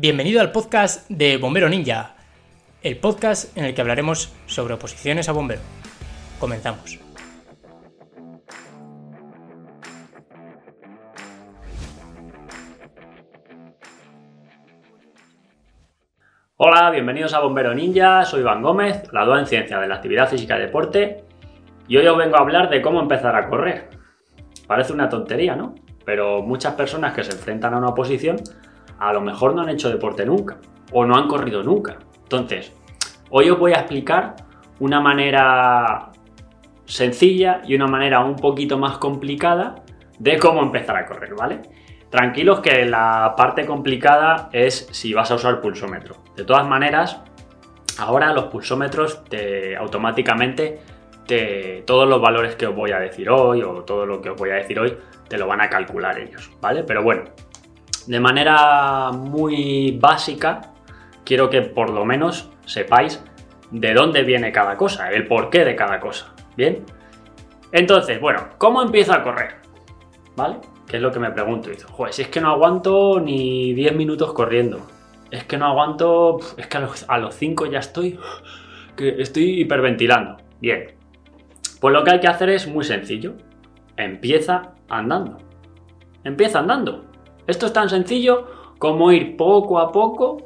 Bienvenido al podcast de Bombero Ninja, el podcast en el que hablaremos sobre oposiciones a bombero. Comenzamos. Hola, bienvenidos a Bombero Ninja, soy Iván Gómez, graduado en Ciencia de la Actividad Física y Deporte, y hoy os vengo a hablar de cómo empezar a correr. Parece una tontería, ¿no? Pero muchas personas que se enfrentan a una oposición a lo mejor no han hecho deporte nunca o no han corrido nunca. Entonces, hoy os voy a explicar una manera sencilla y una manera un poquito más complicada de cómo empezar a correr, ¿vale? Tranquilos que la parte complicada es si vas a usar pulsómetro. De todas maneras, ahora los pulsómetros te automáticamente te, todos los valores que os voy a decir hoy o todo lo que os voy a decir hoy te lo van a calcular ellos, ¿vale? Pero bueno, de manera muy básica, quiero que por lo menos sepáis de dónde viene cada cosa, el porqué de cada cosa. ¿Bien? Entonces, bueno, ¿cómo empiezo a correr? ¿Vale? ¿Qué es lo que me pregunto? Joder, si es que no aguanto ni 10 minutos corriendo. Es que no aguanto. Es que a los 5 ya estoy. Que estoy hiperventilando. Bien. Pues lo que hay que hacer es muy sencillo. Empieza andando. Empieza andando. Esto es tan sencillo como ir poco a poco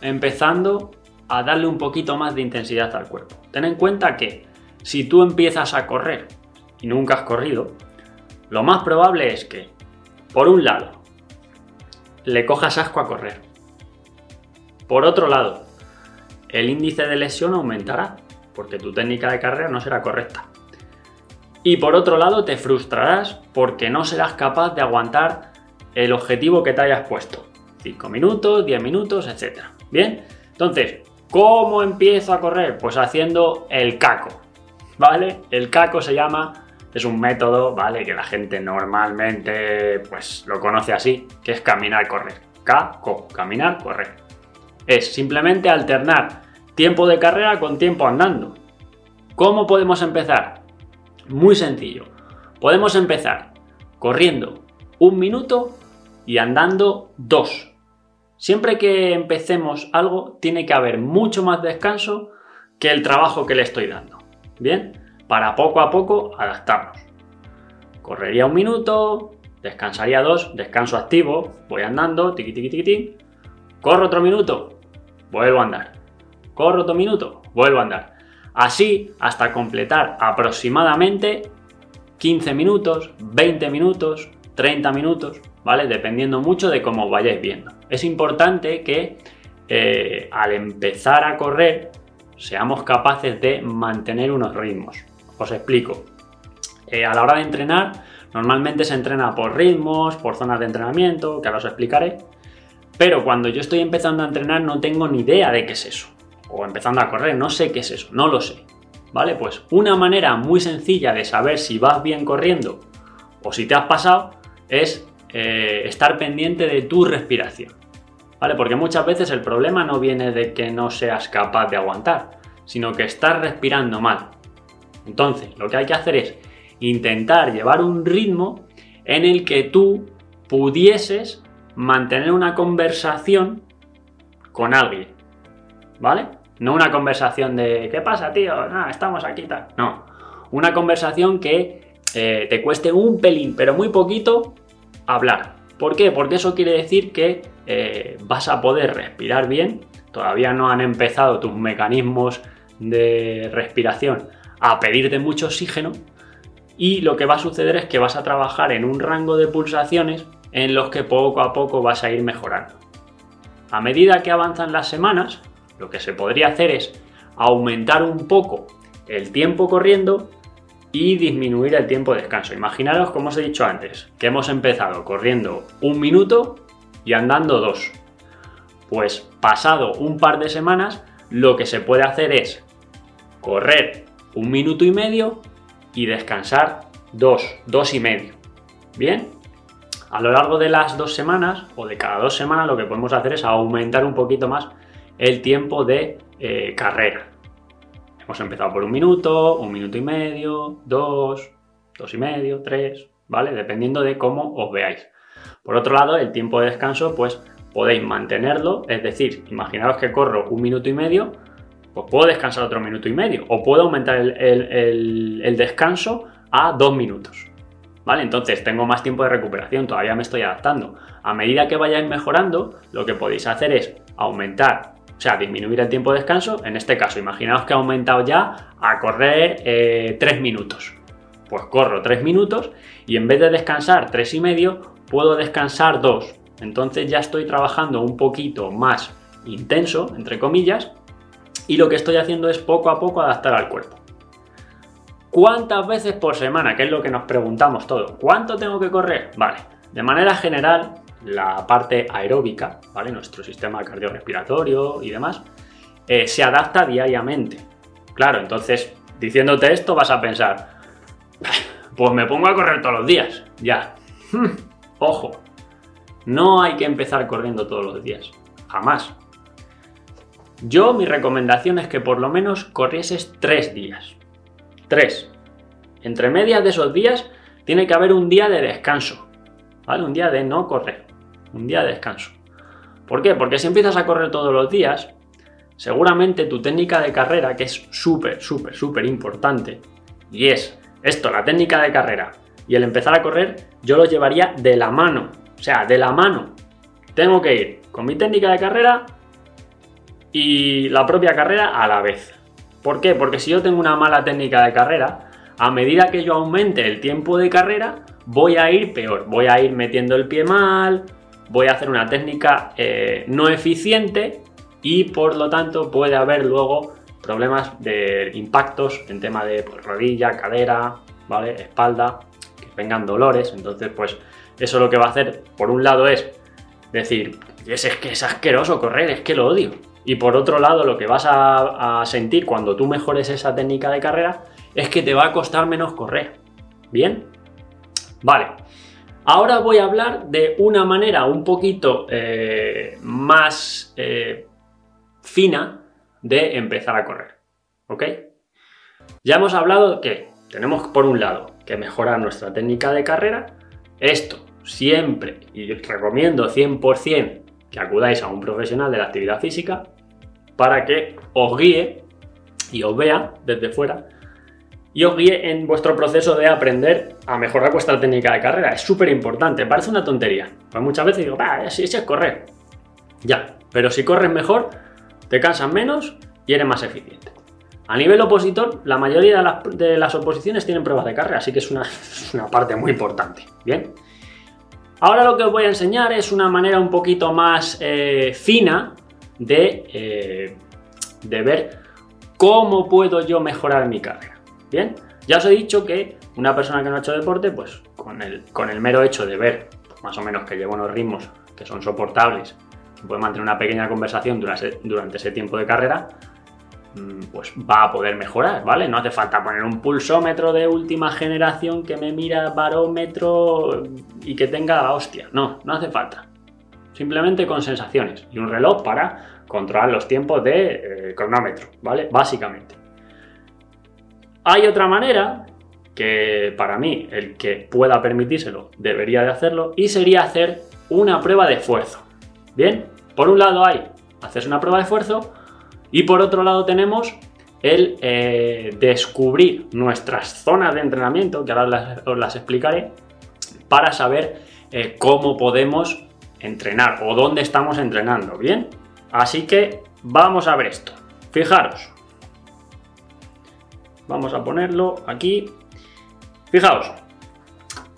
empezando a darle un poquito más de intensidad al cuerpo. Ten en cuenta que si tú empiezas a correr y nunca has corrido, lo más probable es que, por un lado, le cojas asco a correr. Por otro lado, el índice de lesión aumentará, porque tu técnica de carrera no será correcta. Y por otro lado, te frustrarás porque no serás capaz de aguantar el objetivo que te hayas puesto. 5 minutos, 10 minutos, etc. Bien, entonces, ¿cómo empiezo a correr? Pues haciendo el caco, ¿vale? El caco se llama, es un método, ¿vale? Que la gente normalmente pues lo conoce así, que es caminar, correr. Caco, caminar, correr. Es simplemente alternar tiempo de carrera con tiempo andando. ¿Cómo podemos empezar? Muy sencillo. Podemos empezar corriendo un minuto y andando dos. Siempre que empecemos algo, tiene que haber mucho más descanso que el trabajo que le estoy dando. Bien, para poco a poco adaptarnos. Correría un minuto, descansaría dos, descanso activo, voy andando, tiqui tiqui tiqui, tiqui. corro otro minuto, vuelvo a andar. Corro otro minuto, vuelvo a andar. Así hasta completar aproximadamente 15 minutos, 20 minutos, 30 minutos, ¿vale? Dependiendo mucho de cómo vayáis viendo. Es importante que eh, al empezar a correr seamos capaces de mantener unos ritmos. Os explico. Eh, a la hora de entrenar, normalmente se entrena por ritmos, por zonas de entrenamiento, que ahora os explicaré. Pero cuando yo estoy empezando a entrenar no tengo ni idea de qué es eso. O empezando a correr, no sé qué es eso, no lo sé. ¿Vale? Pues una manera muy sencilla de saber si vas bien corriendo o si te has pasado es eh, estar pendiente de tu respiración. ¿Vale? Porque muchas veces el problema no viene de que no seas capaz de aguantar, sino que estás respirando mal. Entonces, lo que hay que hacer es intentar llevar un ritmo en el que tú pudieses mantener una conversación con alguien. ¿Vale? No una conversación de ¿qué pasa, tío? estamos aquí tal. No. Una conversación que eh, te cueste un pelín, pero muy poquito, hablar. ¿Por qué? Porque eso quiere decir que eh, vas a poder respirar bien. Todavía no han empezado tus mecanismos de respiración a pedirte mucho oxígeno. Y lo que va a suceder es que vas a trabajar en un rango de pulsaciones en los que poco a poco vas a ir mejorando. A medida que avanzan las semanas, lo que se podría hacer es aumentar un poco el tiempo corriendo y disminuir el tiempo de descanso. Imaginaros, como os he dicho antes, que hemos empezado corriendo un minuto y andando dos. Pues pasado un par de semanas, lo que se puede hacer es correr un minuto y medio y descansar dos, dos y medio. Bien, a lo largo de las dos semanas o de cada dos semanas lo que podemos hacer es aumentar un poquito más el tiempo de eh, carrera. Hemos empezado por un minuto, un minuto y medio, dos, dos y medio, tres, ¿vale? Dependiendo de cómo os veáis. Por otro lado, el tiempo de descanso, pues podéis mantenerlo, es decir, imaginaos que corro un minuto y medio, pues puedo descansar otro minuto y medio, o puedo aumentar el, descanso a dos minutos. ¿Vale? Entonces tengo más tiempo de recuperación, todavía me estoy adaptando. A medida que vayáis mejorando, lo que podéis hacer es aumentar, o sea, disminuir el tiempo de descanso. En este caso, imaginaos que he aumentado ya a correr eh, tres minutos. Pues corro tres minutos y en vez de descansar tres y medio, puedo descansar dos. Entonces ya estoy trabajando un poquito más intenso, entre comillas, y lo que estoy haciendo es poco a poco adaptar al cuerpo. ¿Cuántas veces por semana? Que es lo que nos preguntamos todos. ¿Cuánto tengo que correr? Vale, de manera general, la parte aeróbica, ¿vale? Nuestro sistema cardiorrespiratorio y demás, eh, se adapta diariamente. Claro, entonces, diciéndote esto, vas a pensar, pues me pongo a correr todos los días. Ya. Hmm, ojo, no hay que empezar corriendo todos los días. Jamás. Yo mi recomendación es que por lo menos corrieses tres días. Tres. Entre medias de esos días tiene que haber un día de descanso. ¿Vale? Un día de no correr. Un día de descanso. ¿Por qué? Porque si empiezas a correr todos los días, seguramente tu técnica de carrera, que es súper, súper, súper importante, y es esto, la técnica de carrera, y el empezar a correr, yo lo llevaría de la mano. O sea, de la mano. Tengo que ir con mi técnica de carrera y la propia carrera a la vez. ¿Por qué? Porque si yo tengo una mala técnica de carrera, a medida que yo aumente el tiempo de carrera, voy a ir peor. Voy a ir metiendo el pie mal, voy a hacer una técnica eh, no eficiente y por lo tanto puede haber luego problemas de impactos en tema de pues, rodilla, cadera, ¿vale? espalda, que vengan dolores. Entonces, pues eso lo que va a hacer, por un lado, es decir, es, que es asqueroso correr, es que lo odio. Y por otro lado, lo que vas a, sentir cuando tú mejores esa técnica de carrera es que te va a costar menos correr. ¿Bien? Vale. Ahora voy a hablar de una manera un poquito eh, más eh, fina de empezar a correr. ¿Ok? Ya hemos hablado que tenemos por un lado que mejorar nuestra técnica de carrera. Esto siempre, y recomiendo 100% que acudáis a un profesional de la actividad física para que os guíe y os vea desde fuera y os guíe en vuestro proceso de aprender a mejorar vuestra técnica de carrera. Es súper importante, parece una tontería. Pues muchas veces digo, sí es correr. Ya, pero si corres mejor, te cansas menos y eres más eficiente. A nivel opositor, la mayoría de las, oposiciones tienen pruebas de carrera, así que es una, parte muy importante. Bien. Ahora lo que os voy a enseñar es una manera un poquito más eh, fina de, eh, de ver cómo puedo yo mejorar mi carrera. Bien, ya os he dicho que una persona que no ha hecho deporte, pues con el, con el mero hecho de ver más o menos que lleva unos ritmos que son soportables puede mantener una pequeña conversación durante, ese tiempo de carrera, mm, pues va a poder mejorar, ¿vale? No hace falta poner un pulsómetro de última generación que me mira barómetro y que tenga la hostia. No, no hace falta. Simplemente con sensaciones y un reloj para controlar los tiempos de eh, cronómetro, ¿vale? Básicamente. Hay otra manera que para mí el que pueda permitírselo debería de hacerlo y sería hacer una prueba de esfuerzo. Bien, por un lado hay hacerse una prueba de esfuerzo y por otro lado tenemos el eh, descubrir nuestras zonas de entrenamiento, que ahora os las explicaré, para saber eh, cómo podemos entrenar o dónde estamos entrenando, ¿bien? Así que vamos a ver esto. Fijaros. Vamos a ponerlo aquí. Fijaos,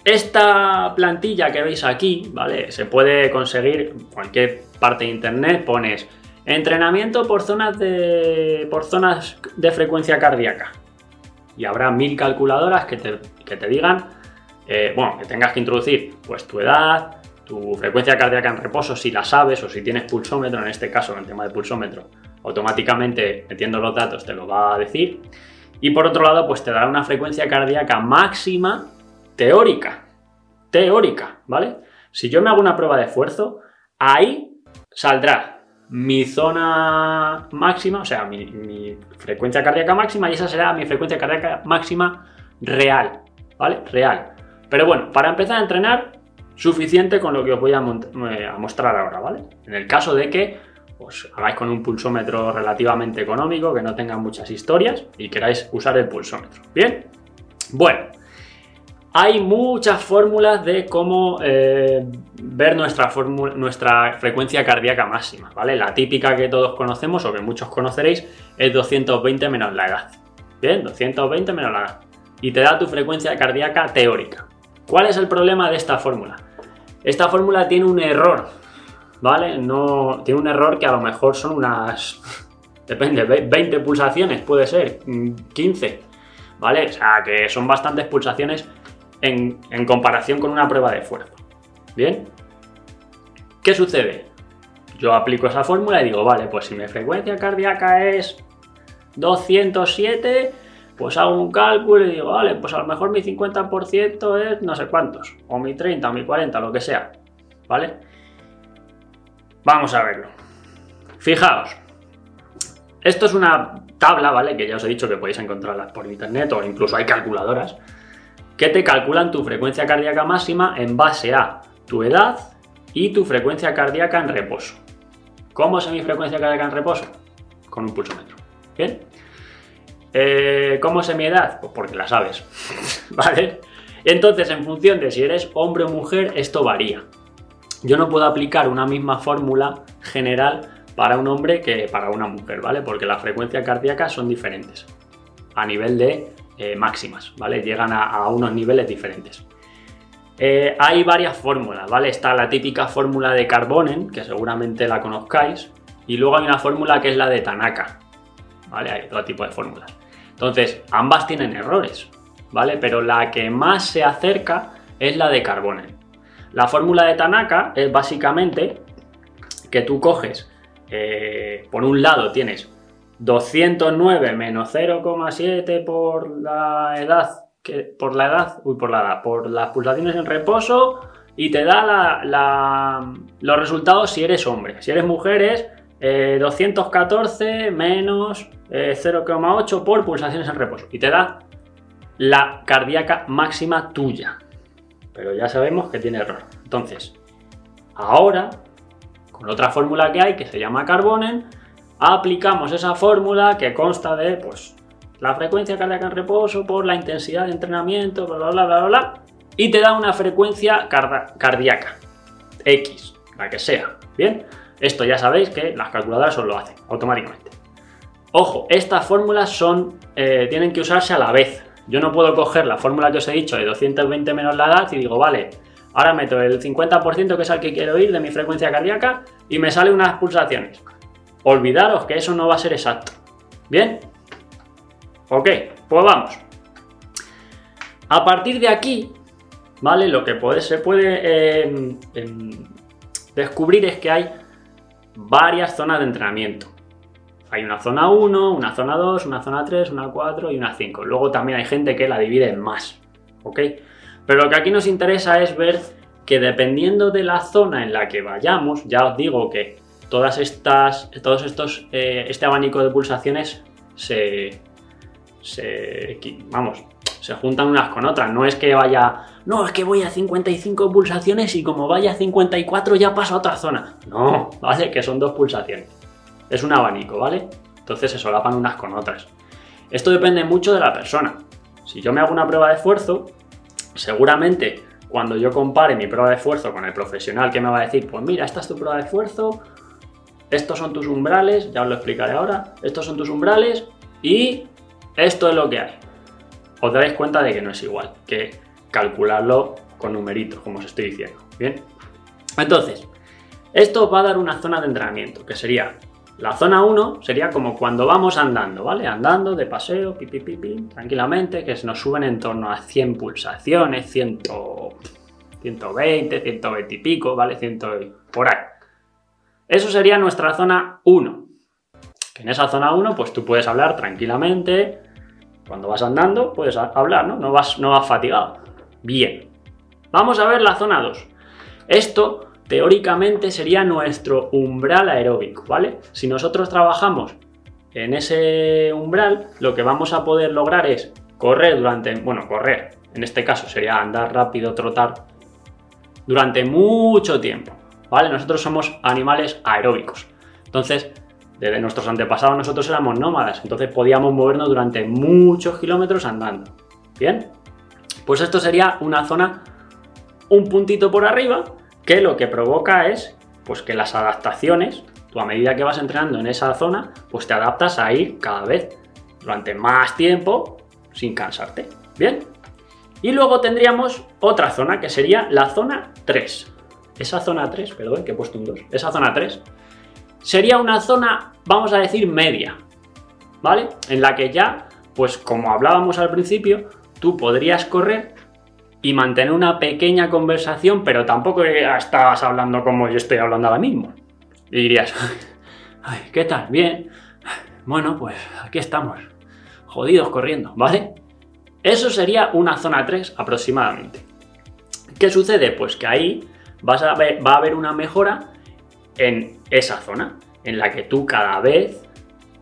esta plantilla que veis aquí, ¿vale? Se puede conseguir cualquier parte de internet, pones entrenamiento por zonas de, por zonas de frecuencia cardíaca. Y habrá mil calculadoras que te, digan, eh, bueno, que tengas que introducir pues tu edad, tu frecuencia cardíaca en reposo, si la sabes, o si tienes pulsómetro, en este caso, en el tema de pulsómetro, automáticamente metiendo los datos te lo va a decir. Y por otro lado, pues te dará una frecuencia cardíaca máxima teórica. Teórica, ¿vale? Si yo me hago una prueba de esfuerzo, ahí saldrá mi zona máxima, o sea, mi, frecuencia cardíaca máxima, y esa será mi frecuencia cardíaca máxima real, ¿vale? Real. Pero bueno, para empezar a entrenar, suficiente con lo que os voy a, eh, mostrar ahora, ¿vale? En el caso de que os hagáis con un pulsómetro relativamente económico, que no tenga muchas historias y queráis usar el pulsómetro. Bien, bueno, hay muchas fórmulas de cómo eh, ver nuestra, nuestra frecuencia cardíaca máxima, ¿vale? La típica que todos conocemos o que muchos conoceréis es 220 menos la edad. Bien, 220 menos la edad. Y te da tu frecuencia cardíaca teórica. ¿Cuál es el problema de esta fórmula? Esta fórmula tiene un error, ¿vale? No, tiene un error que a lo mejor son unas, depende, 20 pulsaciones, puede ser, 15, ¿vale? O sea, que son bastantes pulsaciones en, en comparación con una prueba de esfuerzo. ¿Bien? ¿Qué sucede? Yo aplico esa fórmula y digo, vale, pues si mi frecuencia cardíaca es 207, pues hago un cálculo y digo, vale, pues a lo mejor mi 50% es no sé cuántos, o mi 30, o mi 40, lo que sea, ¿vale? Vamos a verlo. Fijaos, esto es una tabla, ¿vale? Que ya os he dicho que podéis encontrarla por internet o incluso hay calculadoras que te calculan tu frecuencia cardíaca máxima en base a tu edad y tu frecuencia cardíaca en reposo. ¿Cómo es mi frecuencia cardíaca en reposo? Con un pulsómetro. ¿Bien? Eh, ¿Cómo sé mi edad? Pues porque la sabes. ¿Vale? Entonces, en función de si eres hombre o mujer, esto varía. Yo no puedo aplicar una misma fórmula general para un hombre que para una mujer, ¿vale? Porque las frecuencias cardíacas son diferentes a nivel de eh, máximas, ¿vale? Llegan a, unos niveles diferentes. Eh, hay varias fórmulas, ¿vale? Está la típica fórmula de Carbonen, que seguramente la conozcáis, y luego hay una fórmula que es la de Tanaka, ¿vale? Hay todo tipo de fórmulas. Entonces, ambas tienen errores, ¿vale? Pero la que más se acerca es la de Carbonen. La fórmula de Tanaka es básicamente que tú coges, eh, por un lado tienes 209 menos 0,7 por la edad, que, por la edad, uy, por la edad, por las pulsaciones en reposo y te da los resultados si eres hombre. Si eres mujer es 214 eh, menos 0,8 eh, por pulsaciones en reposo y te da la cardíaca máxima tuya. Pero ya sabemos que tiene error. Entonces, ahora, con otra fórmula que hay que se llama Carbonen, aplicamos esa fórmula que consta de pues, la frecuencia cardíaca en reposo por la intensidad de entrenamiento, bla, bla, bla, bla, bla, y te da una frecuencia cardíaca, X, la que sea. Bien, esto ya sabéis que las calculadoras os lo hacen automáticamente. Ojo, estas fórmulas son, eh, tienen que usarse a la vez. Yo no puedo coger la fórmula que os he dicho de 220 menos la edad y digo, vale, ahora meto el 50% que es al que quiero ir de mi frecuencia cardíaca y me sale unas pulsaciones. Olvidaros que eso no va a ser exacto. ¿Bien? Ok, pues vamos. A partir de aquí, ¿vale? Lo que se puede em, em, descubrir es que hay varias zonas de entrenamiento. Hay una zona 1, una zona 2, una zona 3, una 4 y una 5. Luego también hay gente que la divide en más. ¿Ok? Pero lo que aquí nos interesa es ver que dependiendo de la zona en la que vayamos, ya os digo que todas estas, todos estos, eh, este abanico de pulsaciones se, se, vamos, se juntan unas con otras. No es que vaya, no, es que voy a 55 pulsaciones y como vaya a 54 ya paso a otra zona. No, ¿vale? Que son dos pulsaciones. Es un abanico, ¿vale? Entonces se solapan unas con otras. Esto depende mucho de la persona. Si yo me hago una prueba de esfuerzo, seguramente cuando yo compare mi prueba de esfuerzo con el profesional que me va a decir, pues mira, esta es tu prueba de esfuerzo, estos son tus umbrales, ya os lo explicaré ahora, estos son tus umbrales y esto es lo que hay. Os daréis cuenta de que no es igual que calcularlo con numeritos, como os estoy diciendo. Bien, entonces, esto va a dar una zona de entrenamiento, que sería la zona 1 sería como cuando vamos andando, ¿vale? Andando de paseo, pi, pi, tranquilamente, que nos suben en torno a 100 pulsaciones, 100, 120, 120 y pico, ¿vale? 100 por ahí. Eso sería nuestra zona 1. Que en esa zona 1, pues tú puedes hablar tranquilamente. Cuando vas andando, puedes hablar, ¿no? No vas, no vas fatigado. Bien. Vamos a ver la zona 2. Esto, teóricamente, sería nuestro umbral aeróbico, ¿vale? Si nosotros trabajamos en ese umbral, lo que vamos a poder lograr es correr durante, bueno, correr, en este caso sería andar rápido, trotar, durante mucho tiempo, ¿vale? Nosotros somos animales aeróbicos. Entonces, desde nuestros antepasados nosotros éramos nómadas, entonces podíamos movernos durante muchos kilómetros andando. ¿Bien? Pues esto sería una zona un puntito por arriba que lo que provoca es pues que las adaptaciones, tú a medida que vas entrenando en esa zona, pues te adaptas a ir cada vez durante más tiempo sin cansarte. ¿Bien? Y luego tendríamos otra zona que sería la zona 3. Esa zona 3, perdón, que he puesto un 2. Esa zona 3 sería una zona, vamos a decir, media. ¿Vale? En la que ya, pues como hablábamos al principio, tú podrías correr y mantener una pequeña conversación, pero tampoco estás hablando como yo estoy hablando ahora mismo. Y dirías, Ay, ¿qué tal? Bien. Bueno, pues aquí estamos, jodidos corriendo, ¿vale? Eso sería una zona 3 aproximadamente. ¿Qué sucede? Pues que ahí vas a ver, va a haber una mejora en esa zona, en la que tú cada vez,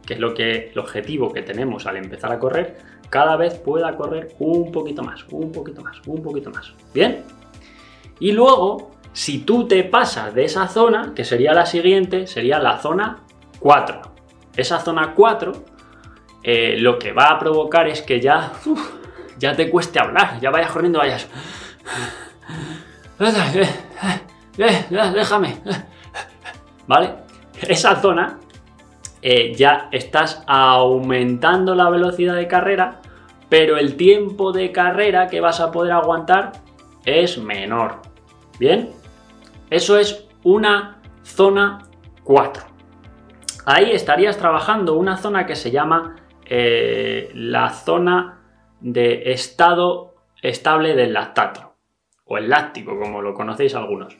que es lo que el objetivo que tenemos al empezar a correr, cada vez pueda correr un poquito más, un poquito más, un poquito más. ¿Bien? Y luego, si tú te pasas de esa zona, que sería la siguiente, sería la zona 4. Esa zona 4 eh, lo que va a provocar es que ya ya te cueste hablar, ya vayas corriendo, vayas. Déjame. ¿Vale? Esa zona eh, ya estás aumentando la velocidad de carrera, pero el tiempo de carrera que vas a poder aguantar es menor. ¿Bien? Eso es una zona 4. Ahí estarías trabajando una zona que se llama eh, la zona de estado estable del lactato, o el láctico, como lo conocéis algunos.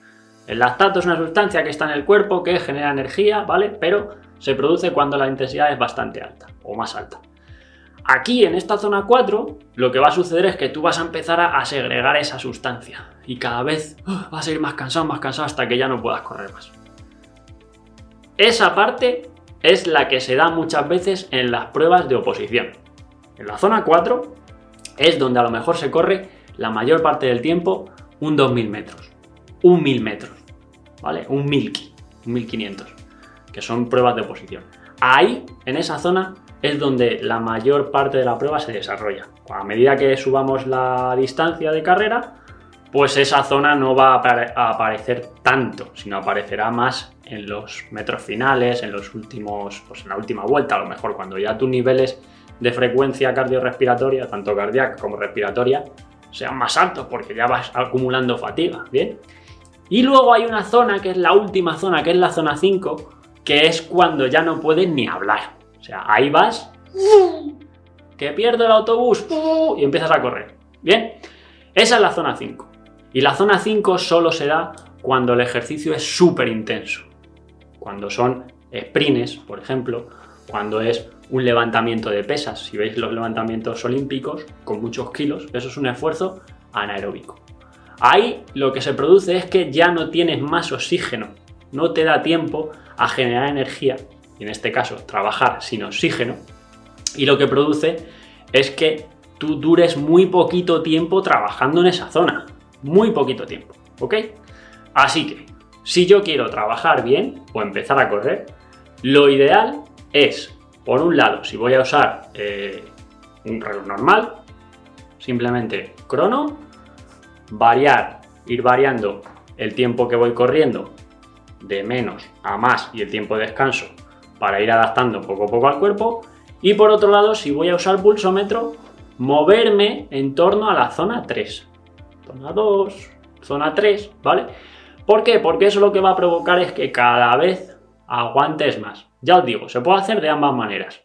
El lactato es una sustancia que está en el cuerpo que genera energía, ¿vale? Pero se produce cuando la intensidad es bastante alta, o más alta. Aquí en esta zona 4, lo que va a suceder es que tú vas a empezar a, segregar esa sustancia y cada vez uh, vas a ir más cansado, más cansado hasta que ya no puedas correr más. Esa parte es la que se da muchas veces en las pruebas de oposición. En la zona 4 es donde a lo mejor se corre la mayor parte del tiempo un 2000 metros, un 1000 metros, ¿vale? Un 1000, un 1500, que son pruebas de posición. Ahí, en esa zona, es donde la mayor parte de la prueba se desarrolla. A medida que subamos la distancia de carrera, pues esa zona no va a aparecer tanto, sino aparecerá más en los metros finales, en los últimos, pues en la última vuelta, a lo mejor cuando ya tus niveles de frecuencia cardiorrespiratoria, tanto cardíaca como respiratoria, sean más altos porque ya vas acumulando fatiga, ¿bien? Y luego hay una zona que es la última zona, que es la zona 5, que es cuando ya no puedes ni hablar. Sea, ahí vas, que pierdo el autobús y empiezas a correr. ¿Bien? Esa es la zona 5. Y la zona 5 solo se da cuando el ejercicio es súper intenso. Cuando son sprints, por ejemplo, cuando es un levantamiento de pesas. Si veis los levantamientos olímpicos con muchos kilos, eso es un esfuerzo anaeróbico. Ahí lo que se produce es que ya no tienes más oxígeno, no te da tiempo a generar energía, y en este caso trabajar sin oxígeno, y lo que produce es que tú dures muy poquito tiempo trabajando en esa zona, muy poquito tiempo, ¿ok? Así que, si yo quiero trabajar bien o empezar a correr, lo ideal es por un lado, si voy a usar eh, un reloj normal, simplemente crono, variar, ir variando el tiempo que voy corriendo de menos a más y el tiempo de descanso para ir adaptando poco a poco al cuerpo. Y por otro lado, si voy a usar pulsómetro, moverme en torno a la zona 3. Zona 2, zona 3, ¿vale? ¿Por qué? Porque eso lo que va a provocar es que cada vez aguantes más. Ya os digo, se puede hacer de ambas maneras.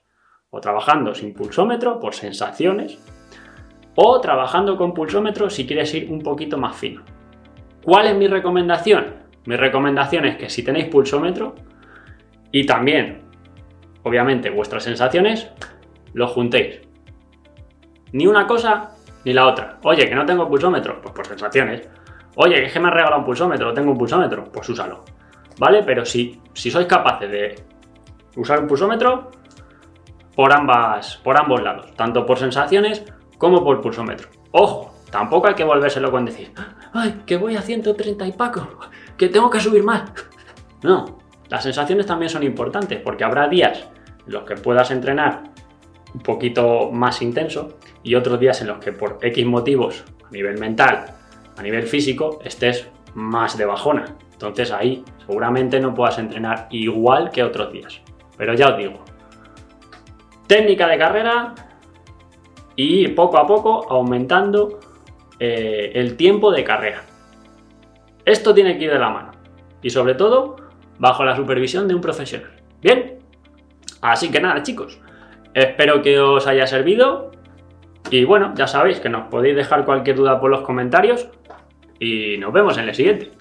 O trabajando sin pulsómetro por sensaciones, o trabajando con pulsómetro si quieres ir un poquito más fino. ¿Cuál es mi recomendación? Mi recomendación es que si tenéis pulsómetro y también, obviamente, vuestras sensaciones, lo juntéis. Ni una cosa ni la otra. Oye, que no tengo pulsómetro, pues por sensaciones. Oye, que me ha regalado un pulsómetro, tengo un pulsómetro, pues úsalo. ¿Vale? Pero si, si sois capaces de usar un pulsómetro por, ambas, por ambos lados, tanto por sensaciones como por pulsómetro. Ojo, Tampoco hay que volvérselo con decir, ay, que voy a 130 y paco, que tengo que subir más. No, las sensaciones también son importantes porque habrá días en los que puedas entrenar un poquito más intenso y otros días en los que por X motivos, a nivel mental, a nivel físico, estés más de bajona. Entonces ahí seguramente no puedas entrenar igual que otros días. Pero ya os digo, técnica de carrera y poco a poco aumentando eh, el tiempo de carrera. Esto tiene que ir de la mano. Y sobre todo, bajo la supervisión de un profesional. ¿Bien? Así que nada, chicos. Espero que os haya servido. Y bueno, ya sabéis que nos podéis dejar cualquier duda por los comentarios. Y nos vemos en el siguiente.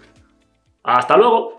¡Hasta luego!